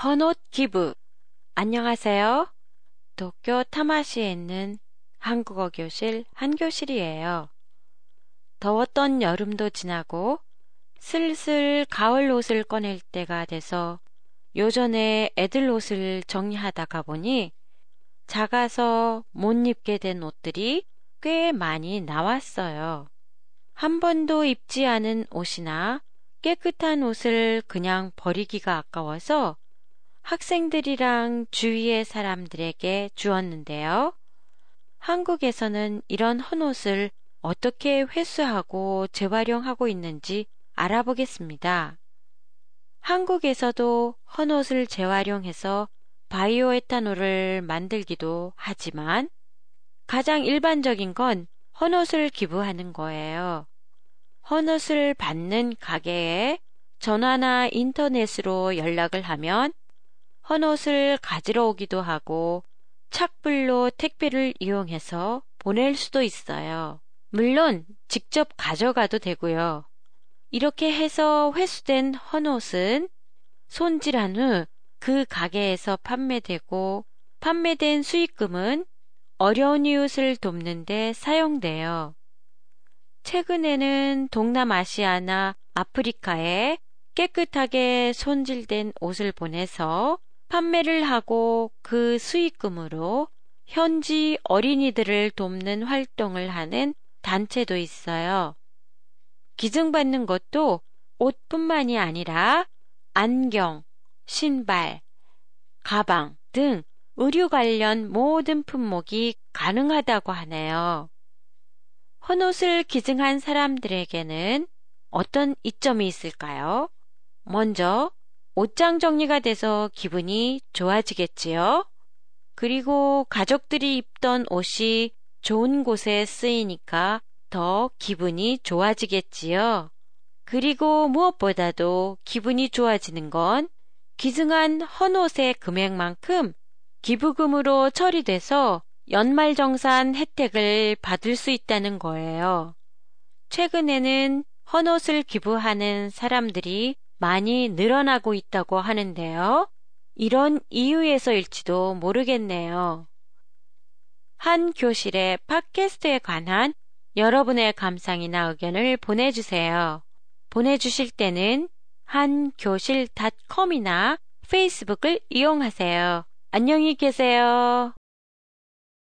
헌옷 기부. 안녕하세요. 도쿄 타마시에 있는 한국어 교실 한 교실이에요. 더웠던 여름도 지나고 슬슬 가을 옷을 꺼낼 때가 돼서 요전에 애들 옷을 정리하다가 보니 작아서 못 입게 된 옷들이 꽤 많이 나왔어요. 한 번도 입지 않은 옷이나 깨끗한 옷을 그냥 버리기가 아까워서 학생들이랑 주위의 사람들에게 주었는데요. 한국에서는 이런 헌옷을 어떻게 회수하고 재활용하고 있는지 알아보겠습니다. 한국에서도 헌옷을 재활용해서 바이오 에탄올을 만들기도 하지만 가장 일반적인 건 헌옷을 기부하는 거예요. 헌옷을 받는 가게에 전화나 인터넷으로 연락을 하면 헌옷을 가지러 오기도 하고 착불로 택배를 이용해서 보낼 수도 있어요. 물론 직접 가져가도 되고요. 이렇게 해서 회수된 헌옷은 손질한 후 그 가게에서 판매되고 판매된 수익금은 어려운 이웃을 돕는데 사용돼요. 최근에는 동남아시아나 아프리카에 깨끗하게 손질된 옷을 보내서 판매를 하고 그 수익금으로 현지 어린이들을 돕는 활동을 하는 단체도 있어요. 기증받는 것도 옷뿐만이 아니라 안경, 신발, 가방 등 의류 관련 모든 품목이 가능하다고 하네요. 헌옷을 기증한 사람들에게는 어떤 이점이 있을까요? 먼저 옷장 정리가 돼서 기분이 좋아지겠지요. 그리고 가족들이 입던 옷이 좋은 곳에 쓰이니까 더 기분이 좋아지겠지요. 그리고 무엇보다도 기분이 좋아지는 건 기증한 헌옷의 금액만큼 기부금으로 처리돼서 연말정산 혜택을 받을 수 있다는 거예요. 최근에는 헌옷을 기부하는 사람들이 많이 늘어나고 있다고 하는데요. 이런 이유에서일지도 모르겠네요. 한 교실의 팟캐스트에 관한 여러분의 감상이나 의견을 보내주세요. 보내주실 때는 한교실닷컴이나 페이스북을 이용하세요. 안녕히 계세요.